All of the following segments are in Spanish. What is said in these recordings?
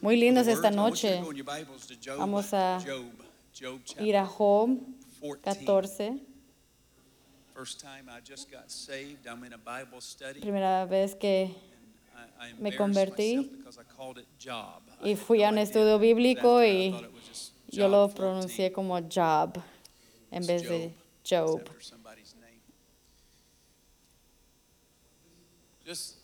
Muy lindos esta noche. Vamos a Ir a Job 14. 14. First time I just got saved, I'm in a Bible study. Primera vez que me convertí y fui a un estudio bíblico y yo lo Job 14. pronuncié como Job en vez de Job. Just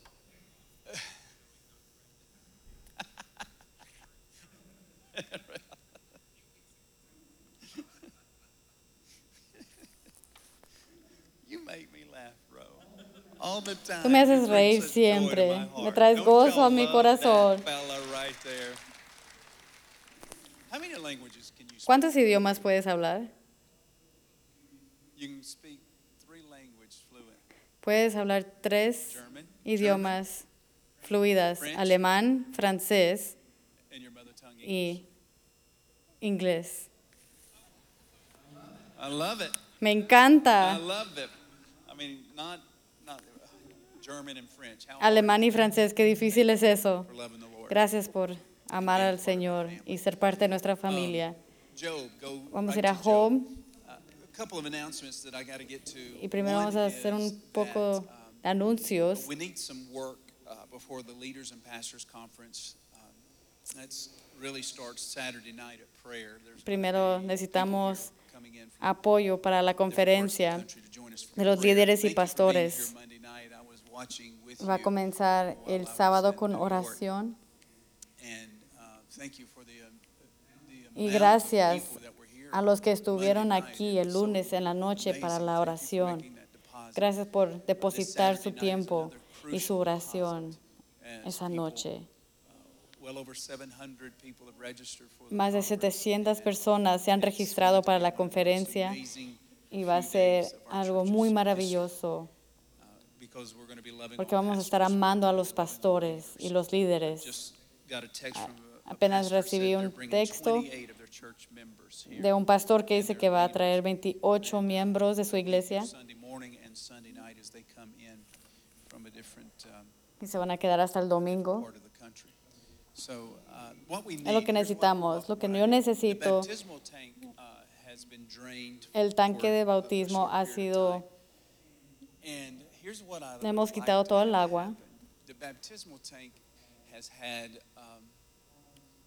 Tú me haces reír siempre. Me traes gozo a mi corazón. ¿Cuántos idiomas puedes hablar? Puedes hablar tres idiomas fluidas, alemán, francés y inglés. Me encanta alemán y francés. Qué difícil es eso. Gracias por amar al Señor y ser parte de nuestra familia. Job, go Vamos a ir a Job y primero vamos a hacer un poco um, de anuncios. We need some work before the Leaders and Pastors Conference. Um, That's really starts Saturday night at prayer. There's Primero necesitamos Apoyo para la conferencia de los líderes y pastores. Va a comenzar el sábado con oración. Uh, the y gracias a los que estuvieron aquí el lunes en la noche para la oración. Gracias por depositar su tiempo y su oración esa noche. Más de conference. 700 And personas se han registrado para la conferencia y va a ser algo muy maravilloso uh, porque vamos a estar amando a los pastores y los líderes. Apenas recibí un texto 28 of their church members here. de un pastor que dice que va a traer 28 miembros de su iglesia um, y se van a quedar hasta el domingo. Es lo que necesitamos, lo que yo necesito. uh, El tanque de bautismo ha sido, hemos quitado to todo el agua. um,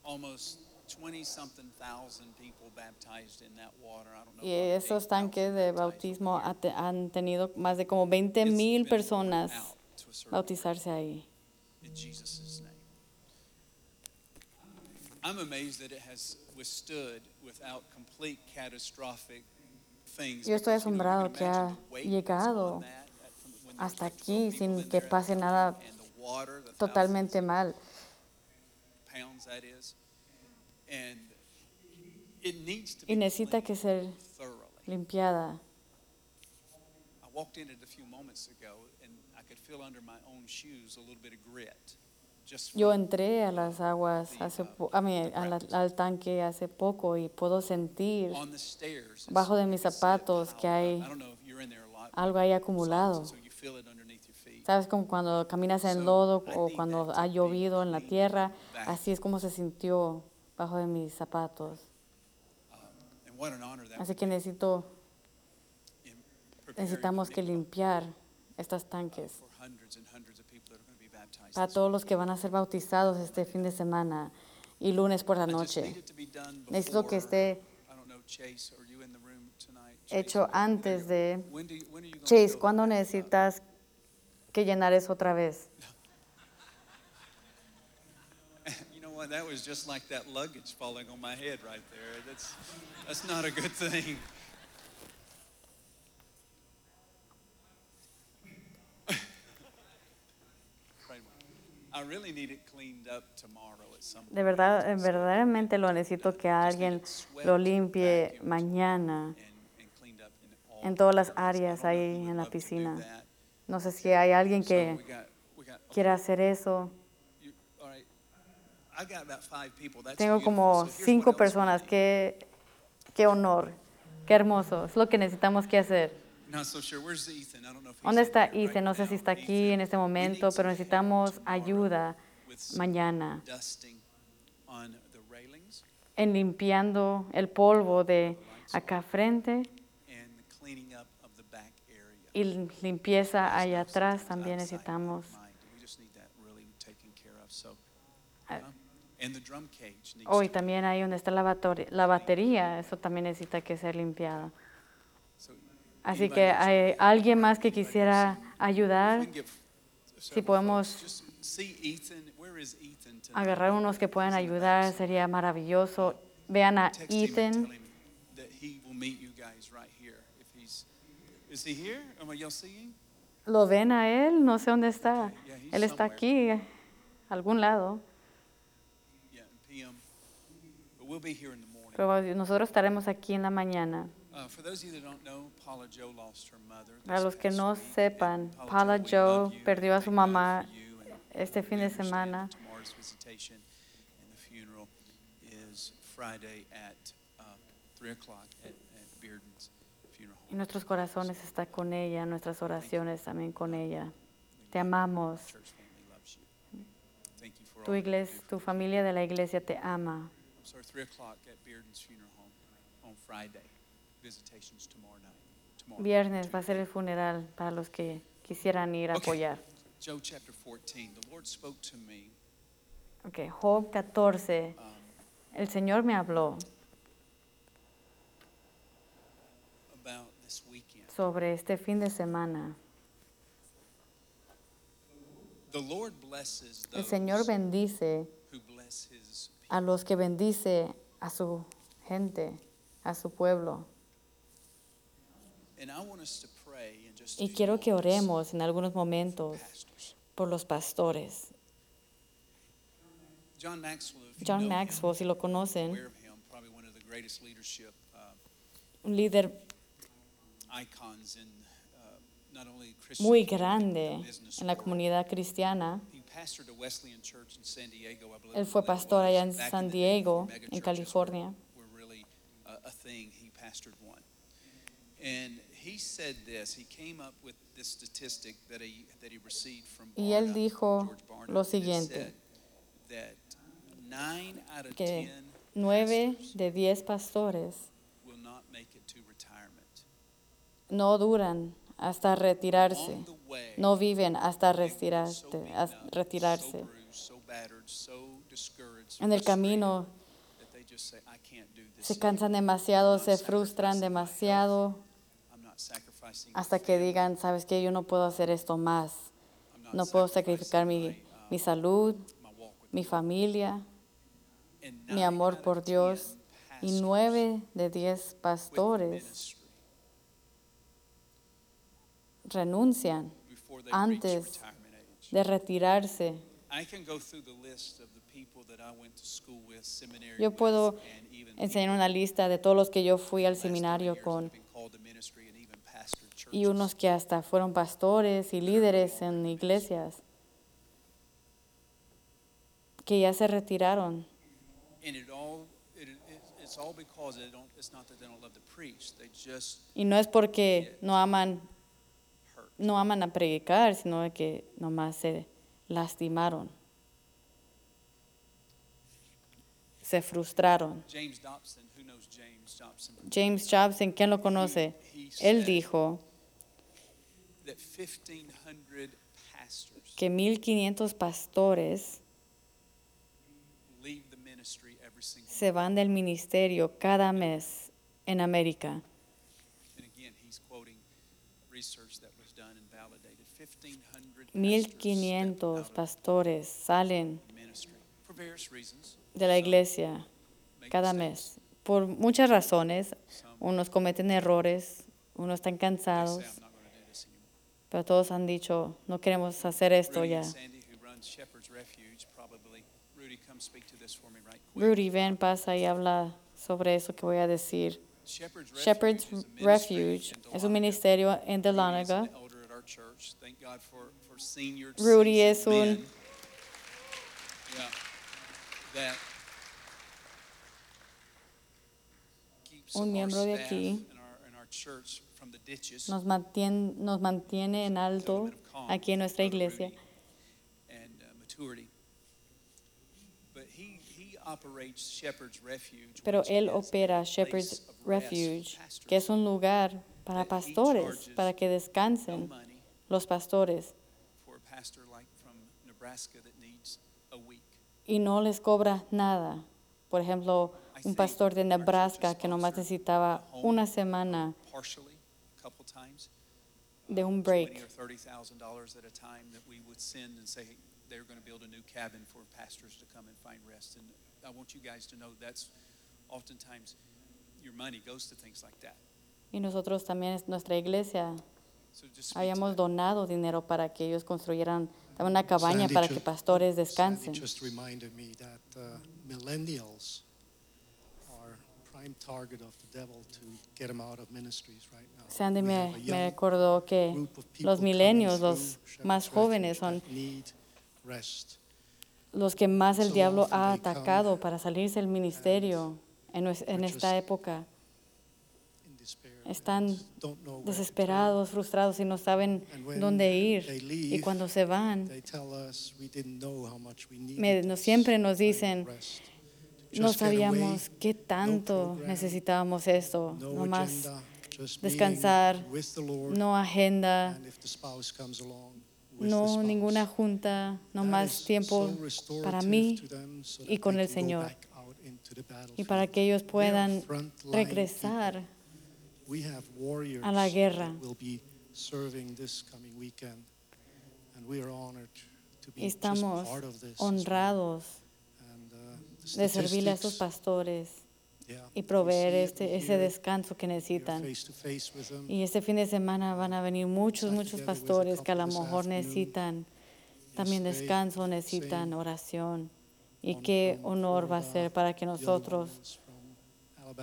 almost 20-something thousand people baptized in that water. I don't know. y esos 8,000 tanques de bautismo han tenido más de como 20 It's mil personas bautizarse ahí. I'm amazed that it has withstood without complete catastrophic things. Yo estoy asombrado que ha llegado hasta like 12 aquí sin in que pase nada totalmente mal. Y necesita que ser limpiada. I walked in it a few moments ago and I could feel under my own shoes a little bit of grit. Yo entré a las aguas hace po- a mí, a la- al tanque hace poco y puedo sentir bajo de mis zapatos que up. hay algo ahí acumulado. ¿Sabes? Como cuando caminas en lodo o cuando ha llovido en la tierra, así es como se sintió bajo de mis zapatos. That Así que necesito, necesitamos que limpiar estas uh, tanques para todos los que van a ser bautizados este fin de semana y lunes por la noche. Necesito que esté hecho antes de... Chase, ¿cuándo necesitas que llenar eso otra vez? You know what? That was just like that luggage falling on my head right there. That's that's not a good thing. I really need it cleaned up tomorrow at some De verdad, verdaderamente lo necesito que alguien lo limpie mañana en todas las áreas ahí en la piscina. No sé si hay alguien que quiera hacer eso. Tengo como cinco personas. Qué, qué honor, qué hermoso. Es lo que necesitamos que hacer. ¿Dónde está Ethan? No sé si está aquí en este momento, pero necesitamos ayuda mañana en limpiando el polvo de acá frente y limpieza allá atrás también necesitamos. Ah. Hoy to- también ahí donde está la, la batería, eso también necesita que ser limpiado. Así que hay alguien más que quisiera ayudar, si podemos agarrar unos que puedan ayudar, sería maravilloso. Vean a Ethan. ¿Lo ven a él? No sé dónde está. Él está aquí, algún lado. Pero nosotros estaremos aquí en la mañana. Uh, for those of you that don't know, Paula Joe lost her mother. Para los que no sepan, Paula Joe perdió a su mamá este fin de semana. Tomorrow's visitation and the funeral is Friday at uh, 3 o'clock at, at Bearden's funeral Y nuestros corazones están con ella, nuestras oraciones también con ella. Te amamos. Tu iglesia, tu familia de la iglesia te ama. So 3 o'clock at Bearden's funeral home on Friday. Visitations tomorrow night. Tomorrow. Viernes va a ser el funeral para los que quisieran ir a apoyar. Job chapter 14. The Lord spoke to me Okay. Job 14. um, El Señor me habló sobre este fin de semana. El Señor bendice a los que bendice a su gente, a su pueblo. And I want us to pray in just a Y quiero que oremos en algunos momentos por los pastores. John Maxwell, si lo conocen, uh, un líder uh, muy grande en la comunidad cristiana. Él fue pastor allá en San Diego, en California. Were, were really a, a thing. He pastored one, and he said this. He came up with this statistic that he that he received from Y él dijo lo siguiente. said That nine out of Que ten Nueve de diez pastores will not make it to retirement. no duran hasta retirarse, no viven hasta retirarse, hasta retirarse. En el camino that they just say, "I can't do this se cansan demasiado, se frustran demasiado, hasta que digan, sabes que yo no puedo hacer esto más, no puedo sacrificar mi, uh, mi salud, mi God." familia, mi amor por 10 Dios. Y nueve de diez pastores renuncian antes de retirarse. Yo puedo Enseñar una lista de todos los que yo fui al last 30 seminario con y unos que hasta fueron pastores y líderes en iglesias que ya se retiraron. Y no es porque no aman, no aman a predicar, sino de que nomás se lastimaron. Se frustraron. James Dobson, James ¿quién lo conoce? Él dijo That 1,500 pastors que 1500 pastores se van del ministerio cada mes en América. And again, he's quoting research that was done and validated. 1,500 pastors 1500 stepped out of pastores salen de la iglesia cada mes por muchas razones. Unos cometen errores, unos están cansados, pero todos han dicho, no queremos hacer esto ya. Rudy, ven, pasa y habla sobre eso que voy a decir. Shepherd's Refuge, es un ministerio en Dahlonega. Rudy es un- Un miembro de aquí. Nos mantiene, nos mantiene en alto aquí en nuestra iglesia. Pero él opera Shepherd's Refuge, que es un lugar para pastores, para que descansen los pastores. for a pastor like from Nebraska that needs a week. Y no les cobra nada. Por ejemplo, un pastor de Nebraska que nomás necesitaba una semana partially, a couple times. de un Twenty break. or thirty thousand dollars at a time that we would send and say, they're gonna build a new cabin for pastors to come and find rest. And I want you guys to know that's oftentimes your money goes to things like that. Y nosotros también, nuestra iglesia, habíamos donado dinero para que ellos construyeran una cabaña Sandy para que pastores Sandy descansen. Sandy me, recordó que los milenios, los más jóvenes, son los que más el diablo ha atacado para salirse del ministerio en, esta época. Están Desesperados, frustrados y no saben dónde ir. Y cuando se van, me- no- siempre nos dicen. No sabíamos qué tanto necesitábamos esto. no Nomás descansar, no agenda, no ninguna junta, no That más is tiempo para mí y con el Señor. y para que ellos puedan regresar. a la guerra. that will be serving this coming weekend, and we are honored to be Y just estamos part of this. as well. honrados de servirle a statistics, pastores y proveer este, ese descanso que necesitan. Y este fin de semana van a venir muchos, muchos pastores que a lo mejor necesitan también descanso, necesitan oración. Y qué honor va a Florida, ser para que nosotros,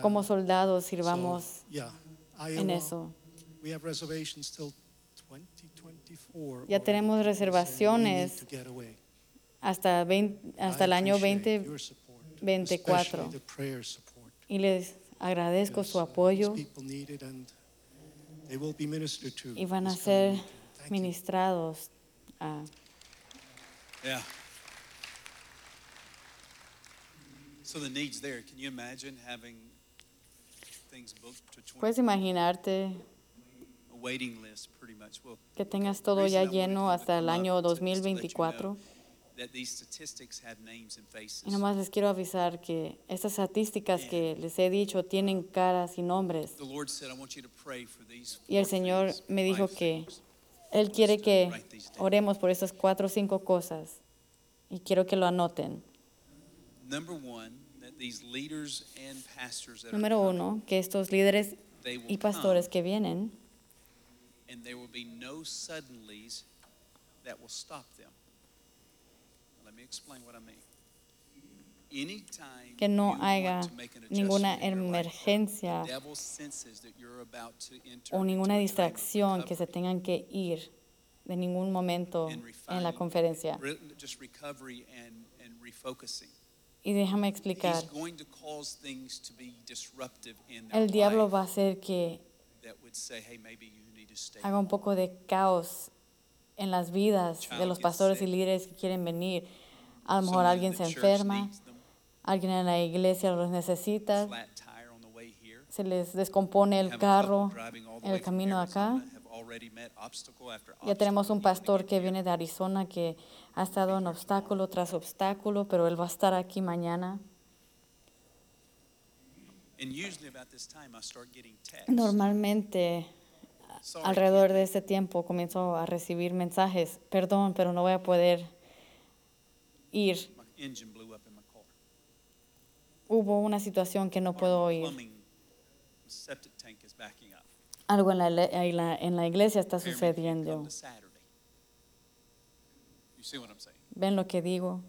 como soldados, So, sirvamos en eso. We have reservations till 2024 Ya tenemos reservaciones hasta, 20 hasta el año appreciate your support, 2024. especially the prayer support, Y les agradezco su uh, apoyo y van a ser ministrados. ah, Yeah. So the need's there. Can you imagine having things booked to twenty, Puedes imaginarte a que tengas todo ya lleno hasta el año up to- is to let you 2024. Y nomás les quiero avisar que estas estadísticas que les he dicho tienen caras y nombres. The Lord said, I want you to pray for these Y el Señor me dijo que. Él quiere que oremos por estas cuatro o cinco cosas. Y quiero que lo anoten. Número uno, que estos líderes y pastores que vienen, and there will be no suddenlies that will stop them. Let me explain what I mean. Anytime que no haya ninguna emergencia the devil senses that you're about to enter o ninguna distracción que se tengan que ir de ningún momento en la conferencia. Y déjame explicar, el diablo va a hacer que that would say, hey, maybe you need to stay. haga un poco de caos en las vidas de los pastores y líderes que quieren venir. A lo mejor alguien se enferma, alguien en la iglesia los necesita, se les descompone el carro en el camino acá. Ya tenemos un pastor que viene de Arizona que ha estado en obstáculo tras obstáculo, pero él va a estar aquí mañana. Normalmente alrededor de este tiempo comienzo a recibir mensajes, perdón, pero no voy a poder ir. Hubo una situación que no puedo ir. Algo en la, en la, en la iglesia está sucediendo. ¿Ven lo que digo?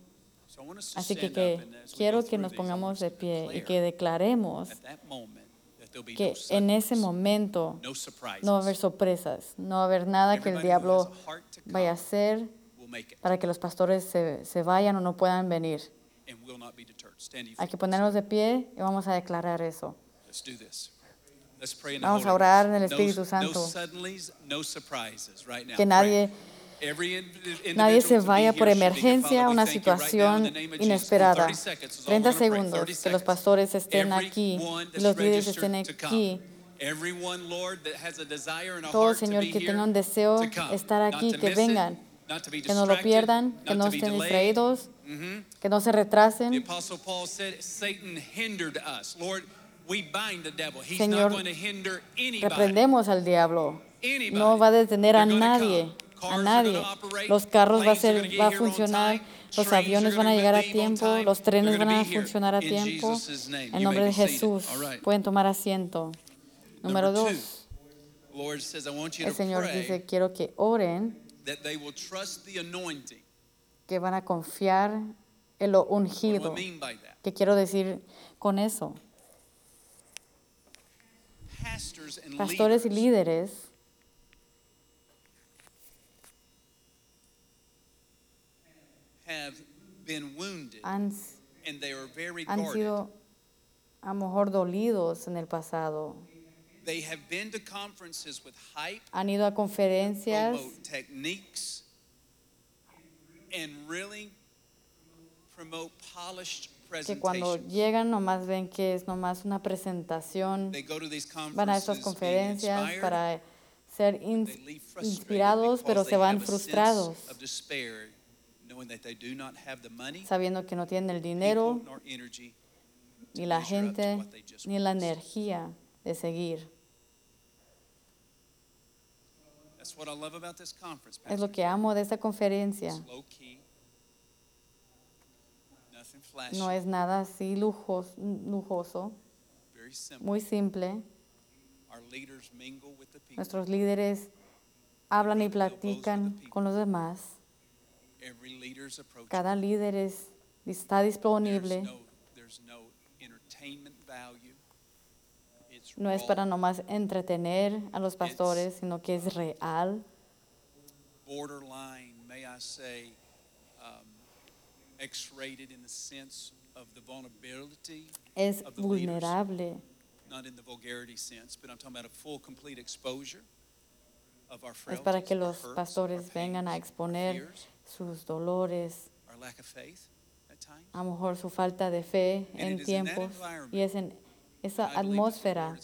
Así que, que quiero que nos pongamos de pie y que declaremos que en ese momento no va a haber sorpresas, no va a haber nada que el diablo vaya a hacer para que los pastores se, se vayan o no puedan venir. Hay que ponernos de pie y vamos a declarar eso. Vamos a orar en el Espíritu Santo. Que nadie nadie se vaya por emergencia, we una situación inesperada. 30 seconds is all 30 we're gonna pray. segundos, 30 que los pastores estén aquí y los líderes estén aquí. A a Todo Señor que tenga un deseo estar aquí, que vengan, que no lo pierdan, que no estén distraídos, Mhm. que no se The retrasen. Apostle Paul said, Satan hindered us. Lord, we bind the devil. He's Señor. Reprendemos al diablo. No va a detener a nadie, a nadie. Los carros va a, ser, va a funcionar, los aviones van a llegar a tiempo, los trenes van a funcionar a tiempo. En nombre de. Jesús, pueden tomar asiento. Número dos, el Señor dice, quiero que oren, that they will trust the anointing. que van a confiar en lo What do ungido. I mean by that? ¿Qué quiero decir con eso? Pastors and Pastores y leaders líderes have been wounded han, and they are very han guarded. sido a lo mejor dolidos en el pasado. They have been to conferences with hype, Han ido a conferencias promote techniques, and really promote polished que cuando llegan nomás ven que es nomás una presentación, They go to these van a estas being conferencias inspired, para ser in- they leave frustrated inspirados, pero se van have a sense frustrados, of despair, knowing that they do not have the money, sabiendo que no tienen el people, dinero, nor energy ni la measure up to gente, what they just ni la energía de seguir. That's what I love about this conference. Es lo que amo de esta conferencia. No es nada así lujos- lujoso, very simple. muy simple. Our leaders mingle with the people. Nuestros líderes hablan y platican con los demás. Cada líder es- está disponible. No, es para nomás entretener a los pastores, sino que es real. borderline, may I say, um, X-rated in the sense of the vulnerability, Es of the leaders. vulnerable. not in the vulgarity sense, but I'm talking about a full, complete exposure of our Es frailties, para que los hurts, pastores vengan a exponer fears, sus dolores, our lack of faith at times. a lo mejor su falta de fe And en tiempos. Y es en esa atmósfera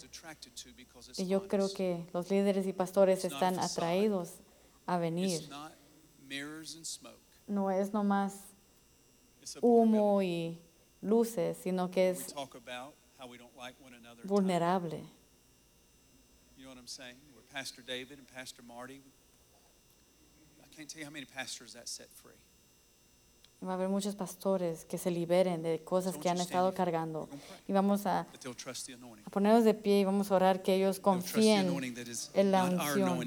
que yo creo que los líderes y pastores están atraídos a venir. No es nomás humo y luces, sino que es vulnerable. You know what I'm saying? Where Pastor David and Pastor Marty, I can't tell you how many pastors that set free. Va a haber muchos pastores que se liberen de cosas que han estado cargando. Y vamos a, a ponernos de pie y vamos a orar que ellos confíen en la unción.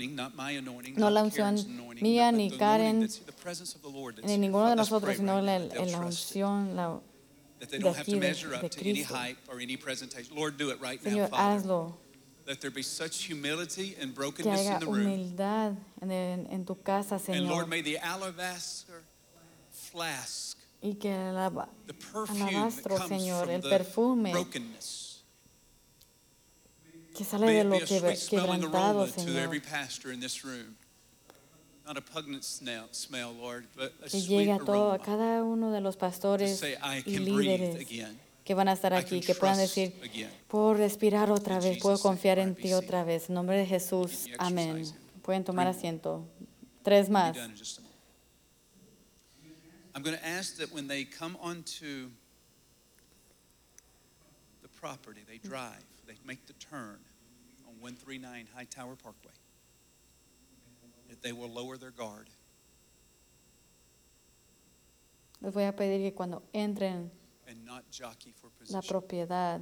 No la unción mía ni Karen, ni ninguno de nosotros, sino en la, en la unción. la- de don't have aquí to de- measure de up to any Cristo. hype or any presentation. Lord, do it right now, Señor, Father. hazlo. Let there be such humility and Que brokenness haya in the room. humildad en, tu casa, Señor. Lord, may the alabaster flask, Y que el alaba- alabastro, Señor, el perfume que sale de lo que, quebrantado, Señor. Que llegue a, todo, a cada uno de los To pastores y líderes que van a estar aquí, que puedan decir, puedo respirar otra vez, puedo confiar en ti otra vez. En nombre de Jesús, amén. Pueden tomar asiento. Tres más. I'm going to ask that when they come onto the property, they drive, they make the turn on 139 High Tower Parkway, that they will lower their guard. Les voy a pedir que cuando entren and not jockey for la position. propiedad,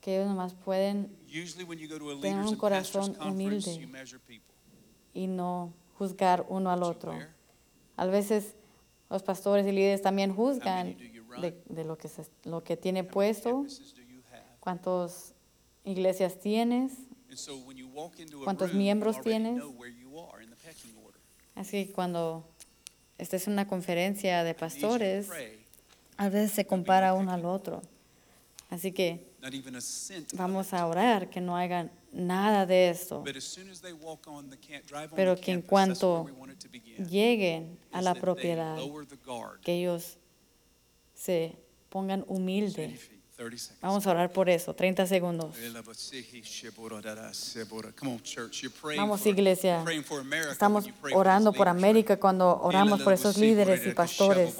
que ellos nomás pueden Usually when you go to a Tengan leaders un and pastors corazón conference, humilde. you measure people. y no juzgar uno al What you otro. wear, A veces los pastores y líderes también juzgan de, de lo, que se- lo que tiene puesto, cuántas iglesias tienes. ¿Cuántos miembros tienes? Así que cuando estés en una conferencia de pastores, a veces se compara uno al otro. Así que vamos a orar que no hagan nada de esto. Pero que en cuanto lleguen a la propiedad, que ellos se pongan 30 humildes. feet, 30 seconds. Vamos a orar por eso, 30 segundos. Vamos, iglesia. Estamos orando por América cuando oramos por esos líderes y pastores.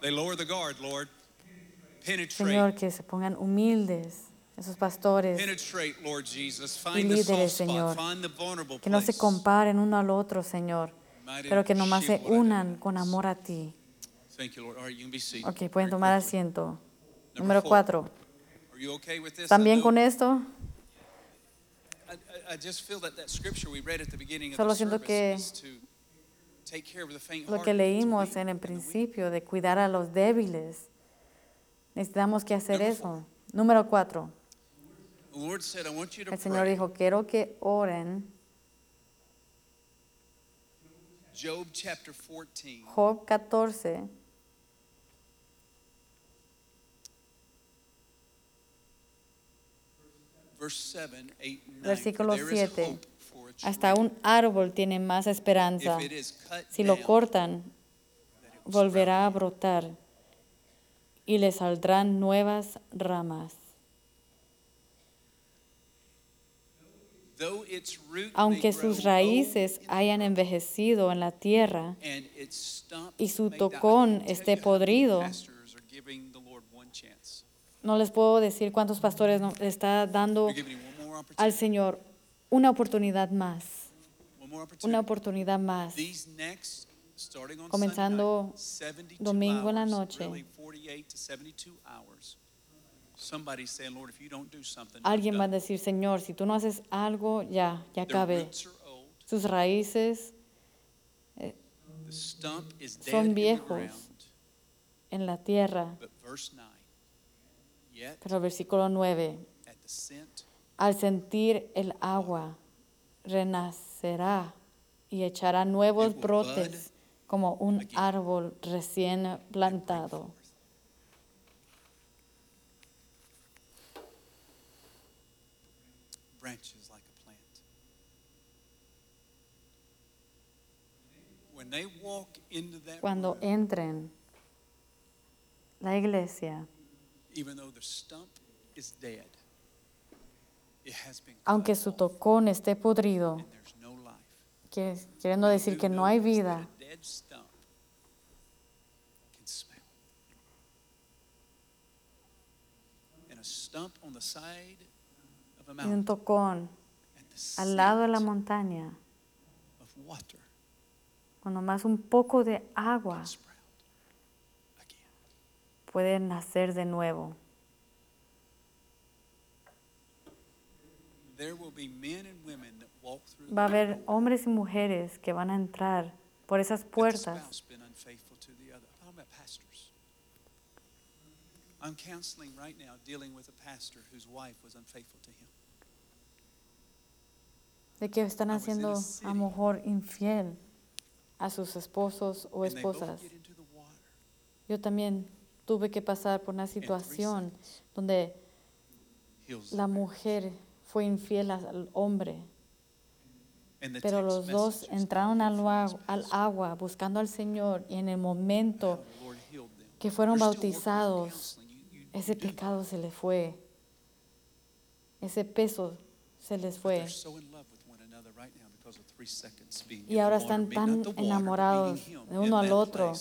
They lower the guard, Lord. Señor, Penetrate, que se pongan humildes, esos pastores, penetrate, Lord Jesus. Find the líderes, Señor. spot, find the vulnerable que no se comparen uno al otro, Señor, pero que nomás se unan con amor a ti. Ok, pueden tomar asiento. Number Número four. cuatro. Are you okay with this? ¿Están bien con esto? I, I- I just feel that that scripture we read at the beginning of Solo the siento que is to take care of the faint Lo que leímos en el principio de cuidar a los débiles. Necesitamos que hacer eso. Número cuatro. The Lord said, I want you to El Señor dijo, quiero que oren. Job chapter 14. Job 14, Verse 7, 8, and 9. Versículo For there is 7. hope for a tree. hasta un árbol tiene más esperanza. Si lo cortan, volverá a brotar y le saldrán nuevas ramas. Aunque sus raíces hayan envejecido en la tierra y su tocón esté podrido, pastors are giving the Lord one chance. No les puedo decir cuántos pastores no- está dando al. Señor una oportunidad más, una oportunidad más. Comenzando Sunday night, 72 domingo en la noche. really 48 to 72 hours. Somebody's saying, Lord, if you don't do something, I'm Alguien va a done." decir, Señor, si tú no haces algo, ya, ya old. Sus raíces dead Son viejos. en la tierra. But verse 9, yet Pero el versículo 9, at the scent al sentir el agua, renacerá y echará nuevos brotes como un árbol recién plantado. Cuando entren la iglesia, aunque su tocón esté podrido, queriendo decir que no hay vida, y un tocón al lado de la montaña, con nomás un poco de agua. Puede nacer de nuevo. There will be men and women that walk through Va a haber hombres y mujeres que van a entrar por esas puertas. I'm counseling right now dealing with a pastor whose wife was unfaithful to him. de que están haciendo a lo mejor infiel a sus esposos o esposas. Yo también tuve que pasar por una situación donde la mujer fue infiel al hombre, pero los dos entraron al, al agua buscando al Señor y en el momento que fueron bautizados, ese pecado se les fue, ese peso se les fue. Y ahora están tan enamorados de uno al otro.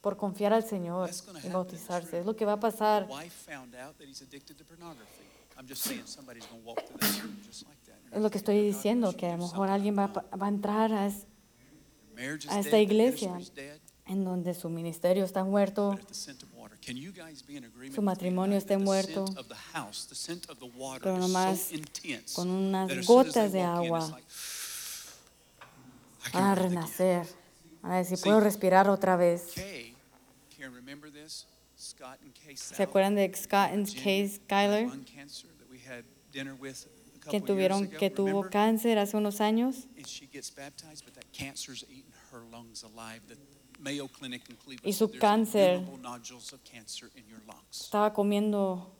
Por confiar al Señor y bautizarse. Es lo que va a pasar. Es lo que estoy diciendo, que a lo mejor alguien va, va a entrar a a esta iglesia. en donde su ministerio está muerto, Su matrimonio the muerto, pero nomás con unas gotas de agua van a renacer. Van a decir, puedo respirar otra vez. ¿Se acuerdan de Scott and Kay Skyler? Que tuvieron que tuvo cáncer hace unos años And she gets baptized, but that cancer's eaten her lungs alive. The Mayo Clinic in Cleveland Y su cáncer- innumerable nodules of cancer in your lungs. estaba comiendo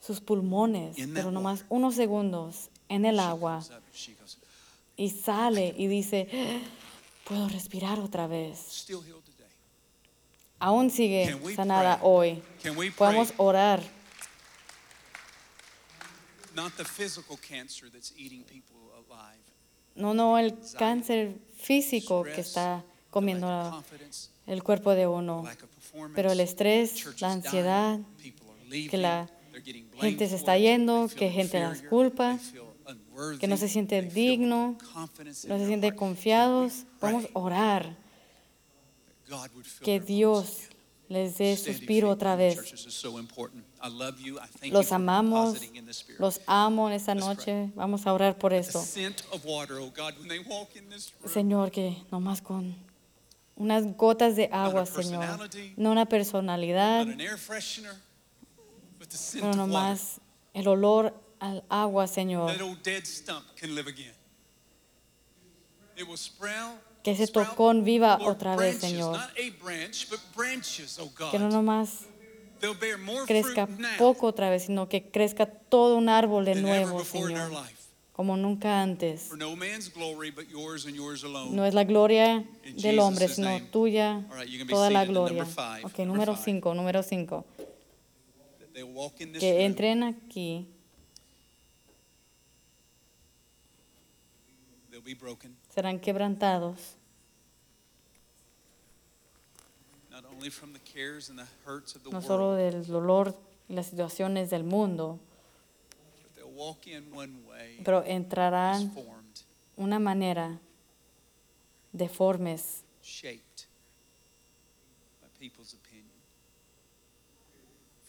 sus pulmones, pero nomás unos segundos en el agua y sale y dice, puedo respirar otra vez. Aún sigue sanada hoy. Podemos orar, no, no el cáncer físico que está comiendo el cuerpo de uno. Pero el estrés, la ansiedad, que la gente se está yendo, que gente las culpa, que no se siente digno, no se heart. confiados. Podemos pray orar that God would fill que Dios les dé suspiro otra vez. Los amamos, los amo en esta noche. Vamos a orar por esto. oh. Señor, que nomás con unas gotas de agua, Señor. No una personalidad, pero nomás el olor al agua, Señor. Que ese tocón viva otra vez, Señor. Oh. Que no nomás crezca poco otra vez, sino que crezca todo un árbol de nuevo, Señor. Como nunca antes. No es la gloria del hombre, sino tuya, toda la gloria. Ok, número five. 5, número 5. That they'll walk in this Que entren aquí, They'll be broken, serán quebrantados, no solo del dolor y las situaciones del mundo, pero entrarán una manera deformes, shaped by people's opinion.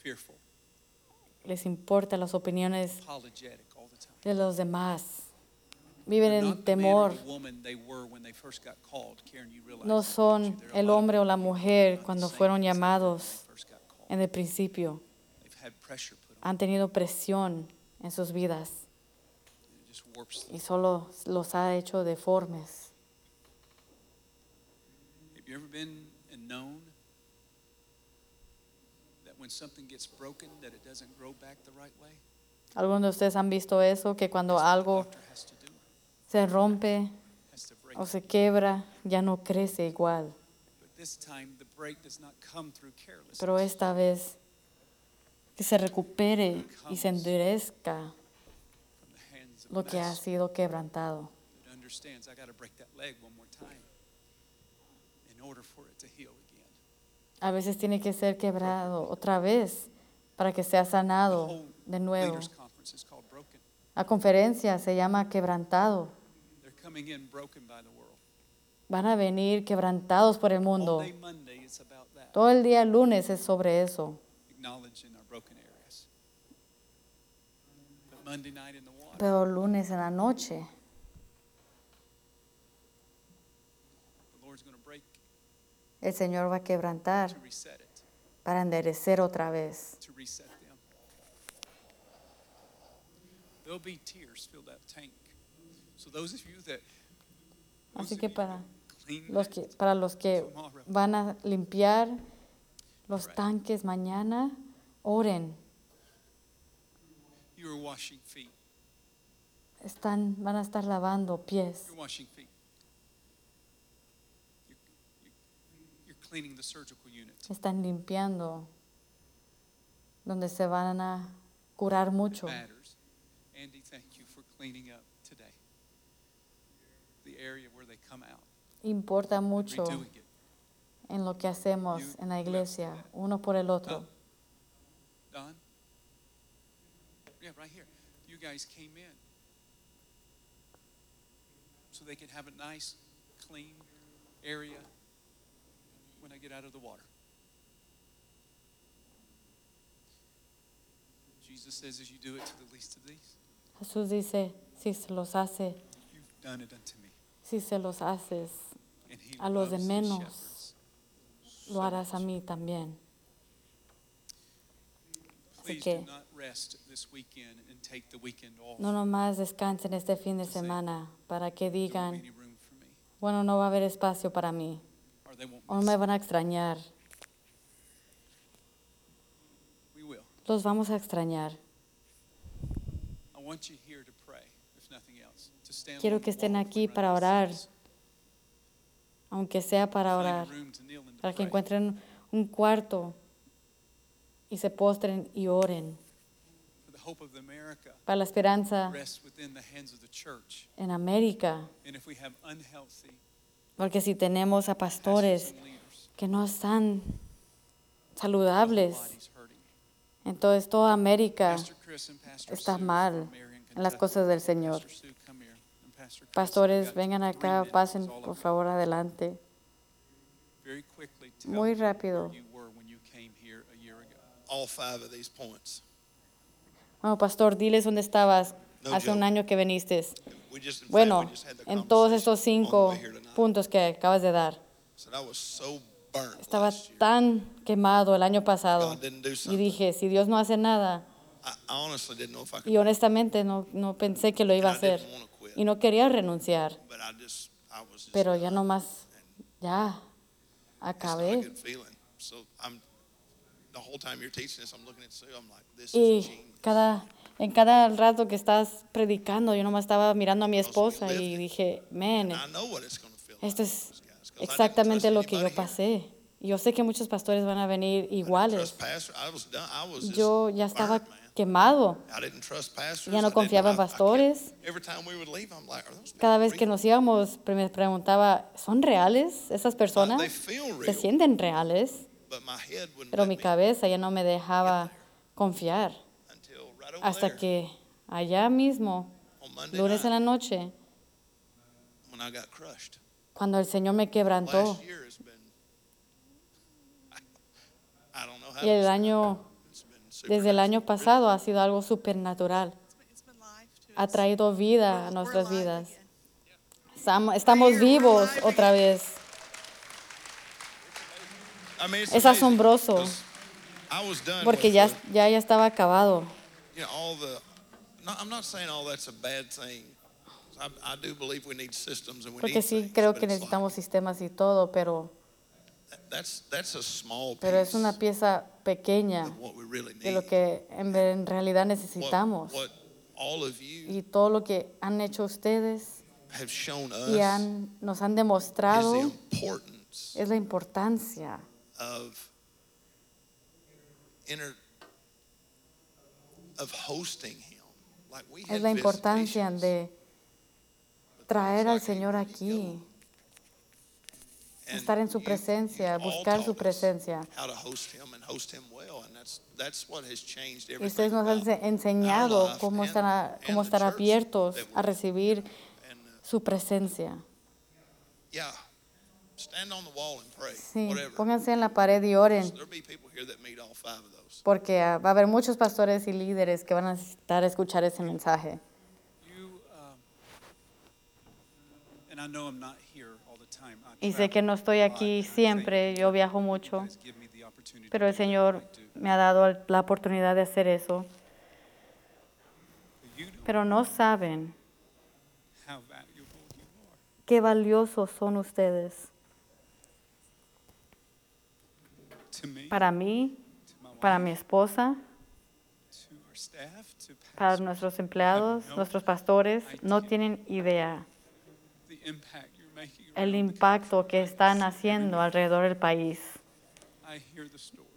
Fearful, les importan las opiniones de los demás. Viven en temor, no son el hombre o la mujer cuando fueron llamados en el principio. Han tenido presión en sus vidas. Y solo los ha hecho deformes. Algunos de ustedes han visto eso, que cuando algo doctor has to do. Se rompe o se quebra, ya no crece igual. Pero esta vez que se recupere y se endurezca lo que ha sido quebrantado. A veces tiene que ser quebrado otra vez para que sea sanado de nuevo. leaders conference is called broken. La conferencia se llama quebrantado. Van a venir quebrantados por el mundo. Todo el día lunes es sobre eso. Pero lunes en la noche, el Señor va a quebrantar para enderecer otra vez. to reset them. There'll be tears fill that tank. So those of you that those Así que para los que, para los que van a limpiar los tanques mañana, oren. Están, van a estar lavando pies. Están limpiando donde se van a curar mucho. Andy, thank you for cleaning up today. The area where they come out, Importa mucho en lo que hacemos You en la iglesia, uno por el otro. Huh? Don? Yeah, right here. You guys came in so they could have a nice, clean area when I get out of the water. Jesús dice, si se los hace, si se los haces, a los de menos, lo harás a mí también. Please que- do not rest this weekend and take the weekend off. No nomás descansen este fin de semana para que digan, bueno, no va a haber espacio para mí, o me van a extrañar. We will. Los vamos a extrañar. Quiero que estén aquí para orar, aunque sea para orar, para que encuentren un cuarto y se postren y oren. Para la esperanza en América, porque si tenemos a pastores que no están saludables. Entonces toda América está mal en las cosas del Señor. Pastores, vengan acá, pasen por favor adelante. Muy rápido. Bueno, pastor, diles dónde estabas hace un año que viniste. Bueno, en todos estos cinco puntos que acabas de dar, Estaba tan quemado el año pasado God didn't do y dije, si Dios no hace nada, I, I honestly didn't know if I could, y honestamente no, no pensé que lo iba a hacer y no quería renunciar, pero ya nomás, ya, acabé. Y cada, en cada rato que estás predicando, yo nomás estaba mirando a mi esposa y dije, man, esto es exactamente lo que yo pasé. Yo sé que muchos pastores van a venir iguales. Yo ya estaba quemado. Ya no confiaba en pastores. Every time we would leave, I'm like, are those people Cada vez que nos íbamos, me preguntaba, ¿son reales esas Uh, personas? ¿Se sienten reales? but my head wouldn't Pero mi cabeza ya no me dejaba confiar. Hasta que allá mismo, lunes en la noche, cuando el Señor me quebrantó y el año, desde el año supernatural. pasado ha sido algo supernatural. Ha traído vida a nuestras vidas. again. Estamos, vivos otra vez. Es asombroso, Porque ya, ya, ya estaba acabado. Porque sí creo que necesitamos sistemas y todo, pero, pero es una pieza pequeña de need. lo que en, realidad necesitamos. Y todo lo que han hecho ustedes y han, nos han demostrado es la importancia of inter, of hosting him. Like we es la importancia de traer al Señor aquí, estar en su presencia, buscar su presencia. Y ustedes nos han enseñado cómo estar, cómo estar abiertos a recibir su presencia. Sí, pónganse en la pared y oren, porque ah, va a haber muchos pastores y líderes que van a necesitar escuchar ese mensaje. You, um, and I know I'm not here all the time. I Y sé que no estoy aquí siempre, yo viajo mucho, pero el Señor me ha dado la oportunidad de hacer eso. Pero no saben qué valiosos son ustedes. Para mí, para mi esposa, para nuestros empleados, nuestros pastores, no tienen idea el impacto que están haciendo alrededor del país.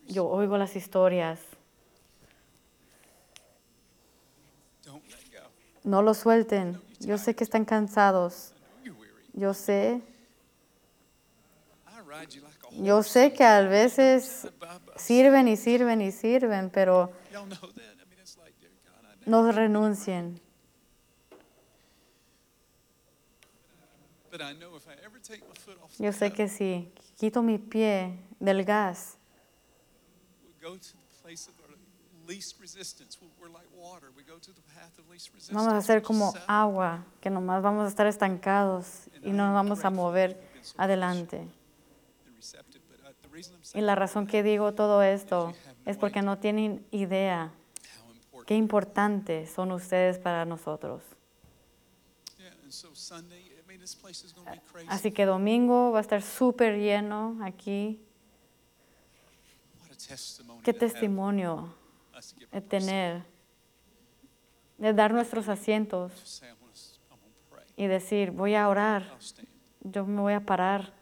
Yo oigo las historias, no lo suelten. Yo sé que están cansados. Yo sé, yo sé que a veces sirven y sirven y sirven, pero Y'all know that. I mean, it's like, dear God, I no know. renuncien. But I know if I ever take my foot off the Yo sé que si quito mi pie del gas, vamos a ser como agua, que nomás vamos a estar estancados y no nos vamos a mover adelante. uh, Y la razón que digo todo esto es porque no tienen idea qué importantes son ustedes para nosotros. Así que domingo va a estar súper lleno aquí. Qué testimonio de tener, de dar nuestros asientos y decir, voy a orar, yo me voy a parar,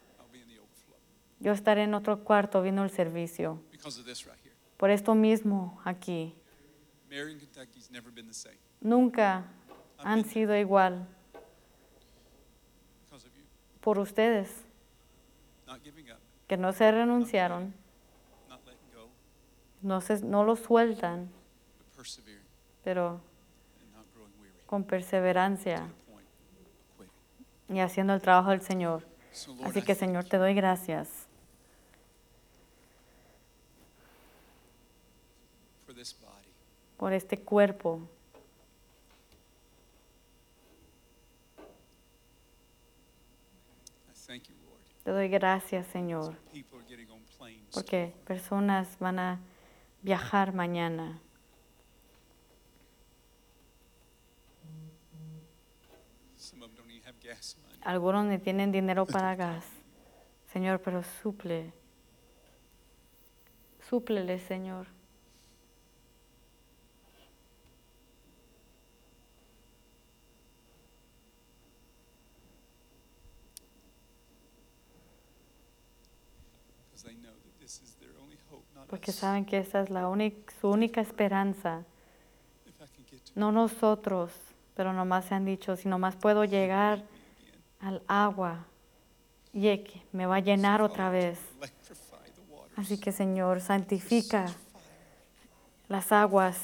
yo estaré en otro cuarto viendo el servicio. Por esto mismo aquí, nunca han sido igual. Por ustedes, que no se renunciaron, no, se, no lo sueltan, pero con perseverancia. Y haciendo el trabajo del Señor. Así que Señor, te doy gracias. Por este cuerpo. I thank you, Lord. Te doy gracias, Señor, porque personas van a viajar mañana. Algunos ni tienen dinero para gas. Señor, pero suple. Súplele, Señor. Because they know that this is their only hope, not Porque saben que esa es su única esperanza. No nosotros, pero nomás se han dicho, si nomás puedo llegar al agua, y que me va a llenar otra vez. Así que Señor, santifica las aguas,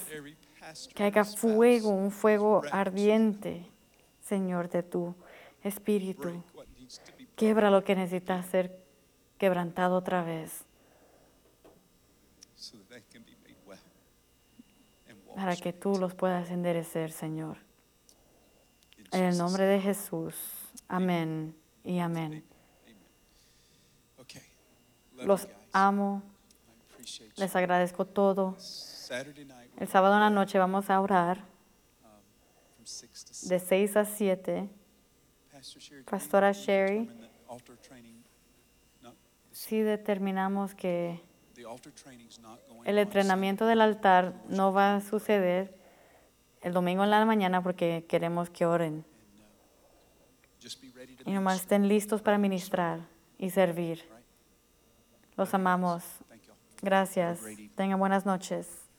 que spouse, fuego, un fuego ardiente, Señor, de tu espíritu. Quebra lo que necesita ser quebrantado otra vez, so that they can be made well and walk para que tú los puedas enderecer, Señor. En el nombre de Jesús. Amén y amén. Los amo, les agradezco todo. El sábado en la noche vamos a orar um, de seven. 6 a 7. Pastor Sherry, did we- Pastora Sherry. Si determinamos que el entrenamiento del altar no va a suceder el domingo en la mañana porque queremos que oren. Y nomás estén listos para ministrar y servir. Los amamos. Gracias. Tengan buenas noches.